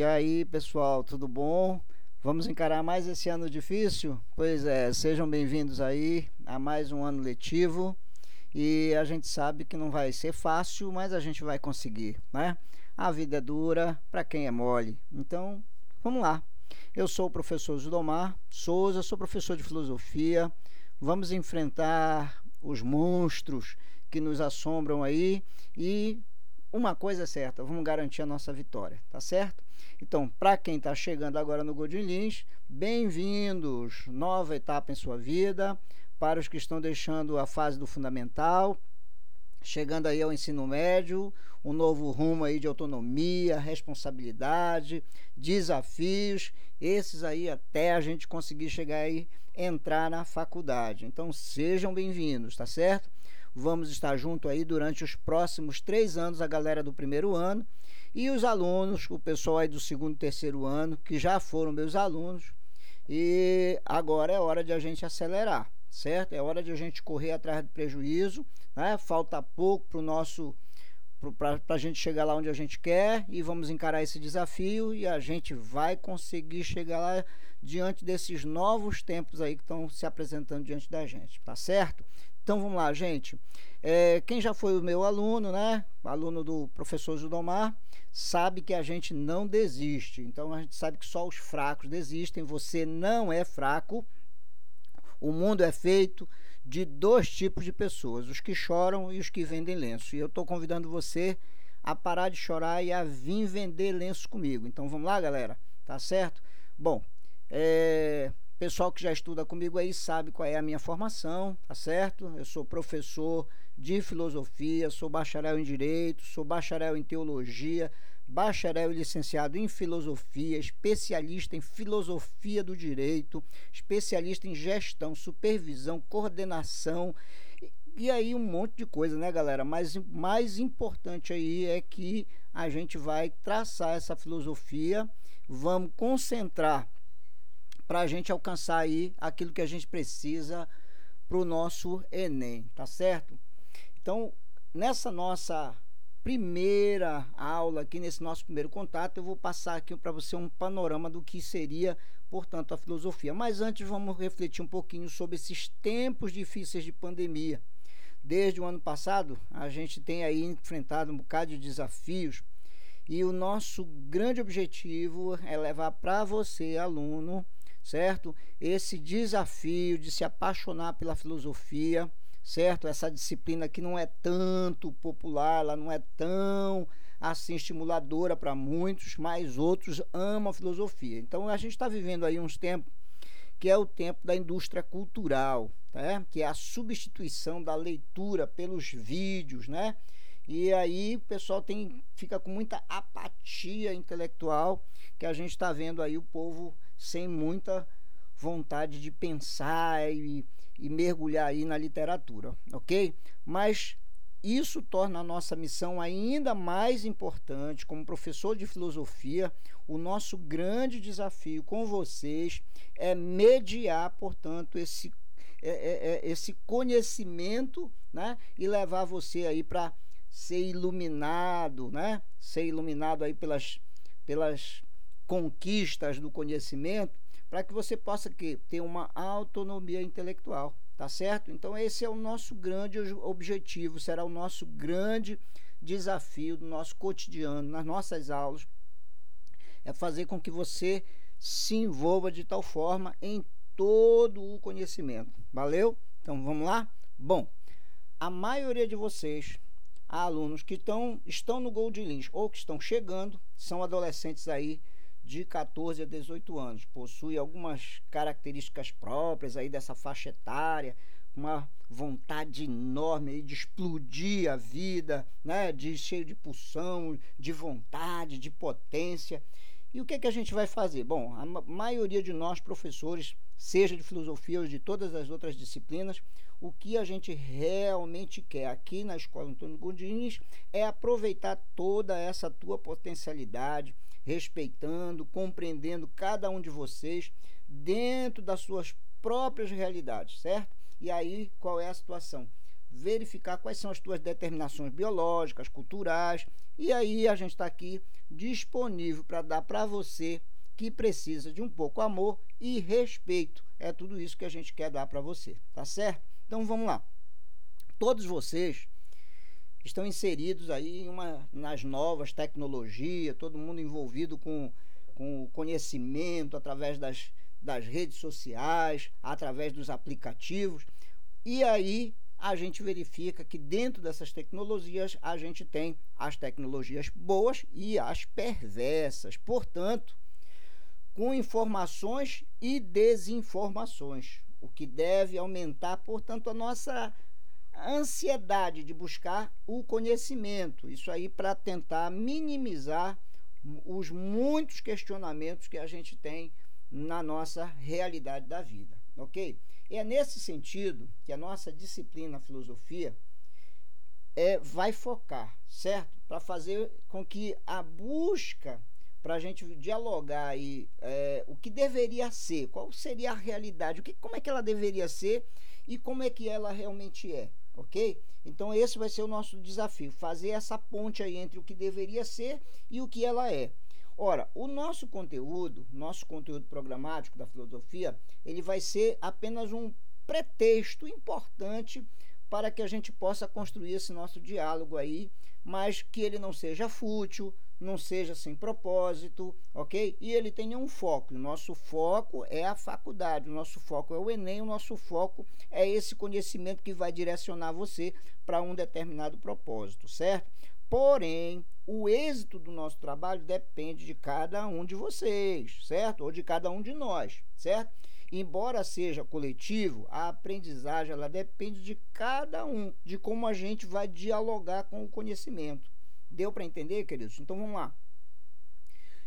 E aí, pessoal, tudo bom? Vamos encarar mais esse ano difícil? Pois é, sejam bem-vindos aí a mais um ano letivo. E a gente sabe que não vai ser fácil, mas a gente vai conseguir, né? A vida é dura para quem é mole. Então, vamos lá. Eu sou o professor Zudomar Souza, sou professor de filosofia. Vamos enfrentar os monstros que nos assombram aí e uma coisa é certa, vamos garantir a nossa vitória, tá certo? Então, para quem está chegando agora no Golden Lins, bem-vindos! Nova etapa em sua vida. Para os que estão deixando a fase do fundamental, chegando aí ao ensino médio, um novo rumo aí de autonomia, responsabilidade, desafios, esses aí até a gente conseguir chegar aí, entrar na faculdade. Então, sejam bem-vindos, tá certo? Vamos estar junto aí durante os próximos três anos, a galera do primeiro ano e os alunos, o pessoal aí do segundo terceiro ano, que já foram meus alunos. E agora é hora de a gente acelerar, certo? É hora de a gente correr atrás do prejuízo, né? Falta pouco para o nosso para a gente chegar lá onde a gente quer e vamos encarar esse desafio e a gente vai conseguir chegar lá diante desses novos tempos aí que estão se apresentando diante da gente, tá certo? Então vamos lá, gente. É, quem já foi o meu aluno, né? Aluno do professor Judomar, sabe que a gente não desiste. Então a gente sabe que só os fracos desistem. Você não é fraco. O mundo é feito de dois tipos de pessoas: os que choram e os que vendem lenço. E eu estou convidando você a parar de chorar e a vir vender lenço comigo. Então vamos lá, galera? Tá certo? Bom, é, Pessoal que já estuda comigo aí sabe qual é a minha formação, tá certo? Eu sou professor de filosofia, sou bacharel em direito, sou bacharel em teologia, bacharel e licenciado em filosofia, especialista em filosofia do direito, especialista em gestão, supervisão, coordenação e aí um monte de coisa, né, galera? Mas mais importante aí é que a gente vai traçar essa filosofia, vamos concentrar para a gente alcançar aí aquilo que a gente precisa para o nosso Enem, tá certo? Então, nessa nossa primeira aula aqui, nesse nosso primeiro contato, eu vou passar aqui para você um panorama do que seria, portanto, a filosofia. Mas antes, vamos refletir um pouquinho sobre esses tempos difíceis de pandemia. Desde o ano passado, a gente tem aí enfrentado um bocado de desafios e o nosso grande objetivo é levar para você, aluno, certo? Esse desafio de se apaixonar pela filosofia, certo? Essa disciplina que não é tanto popular, ela não é tão assim estimuladora para muitos, mas outros amam a filosofia. Então a gente está vivendo aí uns tempos que é o tempo da indústria cultural, né? que é a substituição da leitura pelos vídeos, né? E aí o pessoal tem, fica com muita apatia intelectual, que a gente está vendo aí o povo sem muita vontade de pensar e, e mergulhar aí na literatura, ok? Mas isso torna a nossa missão ainda mais importante. Como professor de filosofia, o nosso grande desafio com vocês é mediar, portanto, esse, é, é, é esse conhecimento né? e levar você aí para ser iluminado, né? ser iluminado aí pelas, pelas conquistas do conhecimento, para que você possa que, ter uma autonomia intelectual, tá certo? Então esse é o nosso grande objetivo, será o nosso grande desafio do nosso cotidiano, nas nossas aulas, é fazer com que você se envolva de tal forma em todo o conhecimento. Valeu? Então vamos lá? Bom, a maioria de vocês, alunos que estão, estão no Gold Lins ou que estão chegando, são adolescentes aí de 14 a 18 anos. Possui algumas características próprias aí dessa faixa etária, uma vontade enorme de explodir a vida, né? de cheio de pulsão, de vontade, de potência. E o que, é que a gente vai fazer? Bom, a maioria de nós, professores, seja de filosofia ou de todas as outras disciplinas, o que a gente realmente quer aqui na Escola Antônio Gondines é aproveitar toda essa tua potencialidade, respeitando, compreendendo cada um de vocês dentro das suas próprias realidades, certo? E aí, qual é a situação? Verificar quais são as tuas determinações biológicas, culturais, e aí a gente está aqui disponível para dar para você que precisa de um pouco amor e respeito. É tudo isso que a gente quer dar para você, tá certo? Então vamos lá. Todos vocês estão inseridos aí uma, nas novas tecnologias, todo mundo envolvido com, com o conhecimento através das, das redes sociais, através dos aplicativos. E aí a gente verifica que dentro dessas tecnologias a gente tem as tecnologias boas e as perversas. Portanto, com informações e desinformações, o que deve aumentar, portanto, a nossa ansiedade de buscar o conhecimento. Isso aí para tentar minimizar os muitos questionamentos que a gente tem na nossa realidade da vida, ok? É nesse sentido que a nossa disciplina filosofia é, vai focar, certo? Para fazer com que a busca para a gente dialogar aí é, o que deveria ser, qual seria a realidade, o que, como é que ela deveria ser e como é que ela realmente é, ok? Então esse vai ser o nosso desafio, fazer essa ponte aí entre o que deveria ser e o que ela é. Ora, o nosso conteúdo, nosso conteúdo programático da filosofia, ele vai ser apenas um pretexto importante para que a gente possa construir esse nosso diálogo aí, mas que ele não seja fútil, não seja sem propósito, ok? E ele tenha um foco. O nosso foco é a faculdade, o nosso foco é o Enem, o nosso foco é esse conhecimento que vai direcionar você para um determinado propósito, certo? Porém, o êxito do nosso trabalho depende de cada um de vocês, certo? Ou de cada um de nós, certo? Embora seja coletivo, a aprendizagem ela depende de cada um, de como a gente vai dialogar com o conhecimento. Deu para entender, queridos? Então vamos lá.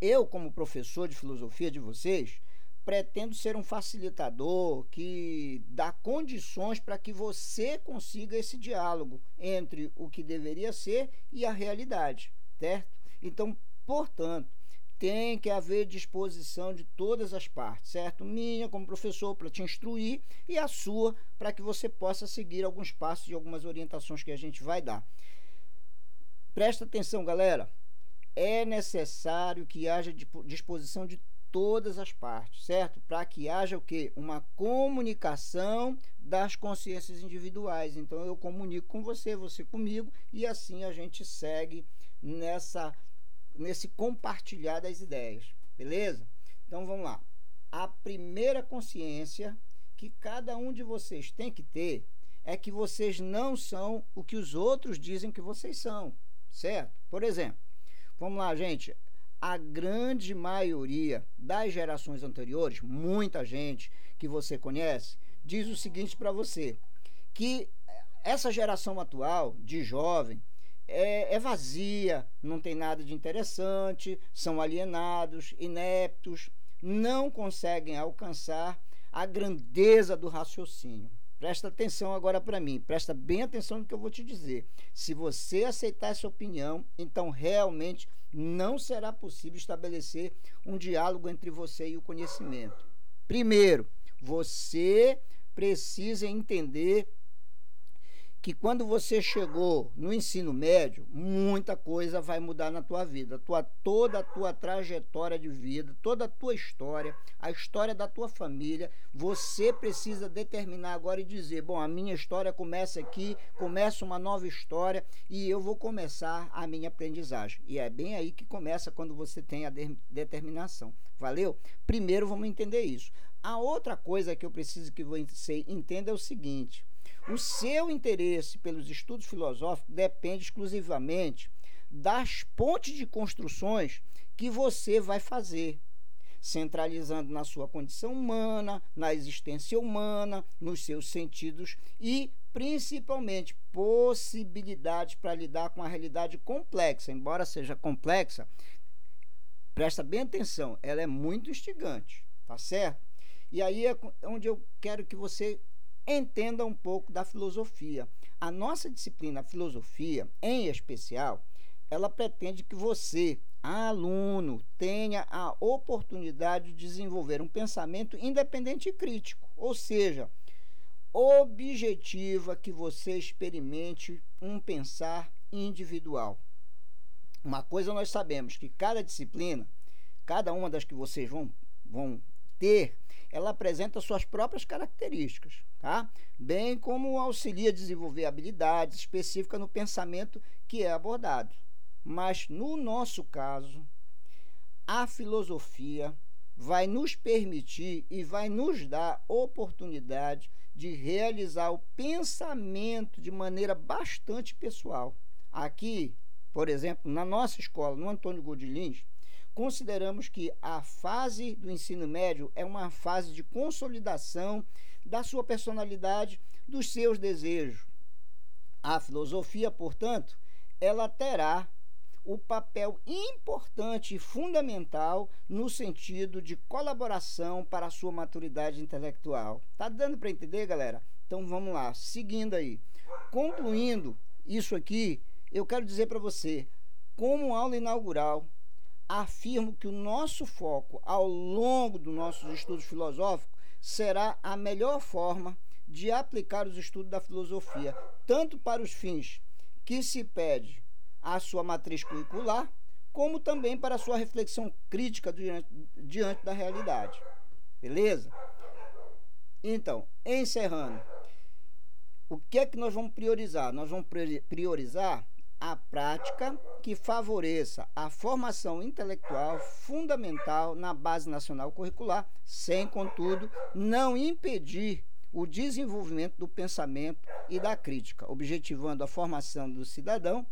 Eu, como professor de filosofia de vocês, pretendo ser um facilitador que dá condições para que você consiga esse diálogo entre o que deveria ser e a realidade, certo? Então, portanto, tem que haver disposição de todas as partes, certo? Minha como professor para te instruir e a sua para que você possa seguir alguns passos e algumas orientações que a gente vai dar. Presta atenção, galera. É necessário que haja disposição de todas as partes, certo? Para que haja o quê? Uma comunicação das consciências individuais. Então eu comunico com você, você comigo e assim a gente segue nessa nesse compartilhar das ideias. Beleza? Então vamos lá. A primeira consciência que cada um de vocês tem que ter é que vocês não são o que os outros dizem que vocês são, certo? Por exemplo, vamos lá, gente a grande maioria das gerações anteriores, muita gente que você conhece, diz o seguinte para você: que essa geração atual de jovem é, é, vazia, não tem nada de interessante, são alienados, ineptos, não conseguem alcançar a grandeza do raciocínio. Presta atenção agora para mim, presta bem atenção no que eu vou te dizer. Se você aceitar essa opinião, então realmente não será possível estabelecer um diálogo entre você e o conhecimento. Primeiro, você precisa entender que quando você chegou no ensino médio, muita coisa vai mudar na tua vida. Tua, toda a tua trajetória de vida, toda a tua história, a história da tua família, você precisa determinar agora e dizer: bom, a minha história começa aqui, começa uma nova história e eu vou começar a minha aprendizagem. E é bem aí que começa quando você tem a de determinação. Valeu? Primeiro vamos entender isso. A outra coisa que eu preciso que você entenda é o seguinte o seu interesse pelos estudos filosóficos depende exclusivamente das pontes de construções que você vai fazer, centralizando na sua condição humana, na existência humana, nos seus sentidos e principalmente possibilidades para lidar com a realidade complexa, embora seja complexa, presta bem atenção, ela é muito instigante, tá certo? E aí é onde eu quero que você entenda um pouco da filosofia. A nossa disciplina filosofia, em especial, ela pretende que você, aluno, tenha a oportunidade de desenvolver um pensamento independente e crítico. Ou seja, objetiva que você experimente um pensar individual. Uma coisa nós sabemos que cada disciplina, cada uma das que vocês vão, vão ter, ela apresenta suas próprias características, tá? Bem como auxilia a desenvolver habilidades específicas no pensamento que é abordado. Mas no nosso caso, a filosofia vai nos permitir e vai nos dar oportunidade de realizar o pensamento de maneira bastante pessoal. Aqui, por exemplo, na nossa escola, no Antônio Godilins, consideramos que a fase do ensino médio é uma fase de consolidação da sua personalidade, dos seus desejos. A filosofia, portanto, ela terá o papel importante e fundamental no sentido de colaboração para a sua maturidade intelectual. Tá dando para entender, galera? Então vamos lá, seguindo aí. Concluindo isso aqui, eu quero dizer para você, como aula inaugural, afirmo que o nosso foco ao longo dos nossos estudos filosóficos será a melhor forma de aplicar os estudos da filosofia, tanto para os fins que se pede a sua matriz curricular, como também para a sua reflexão crítica diante, diante da realidade. Beleza? Então, encerrando, o que é que nós vamos priorizar? Nós vamos priorizar a prática que favoreça a formação intelectual fundamental na base nacional curricular, sem, contudo, não impedir o desenvolvimento do pensamento e da crítica, objetivando a formação do cidadão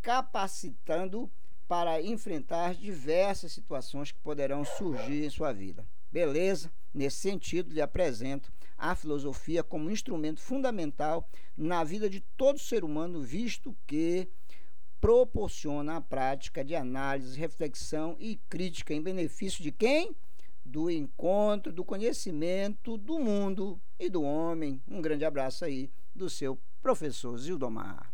capacitando para enfrentar diversas situações que poderão surgir em sua vida. Beleza? Nesse sentido, lhe apresento a filosofia como instrumento fundamental na vida de todo ser humano, visto que proporciona a prática de análise, reflexão e crítica em benefício de quem? Do encontro, do conhecimento do mundo e do homem. Um grande abraço aí do seu professor Zildomar.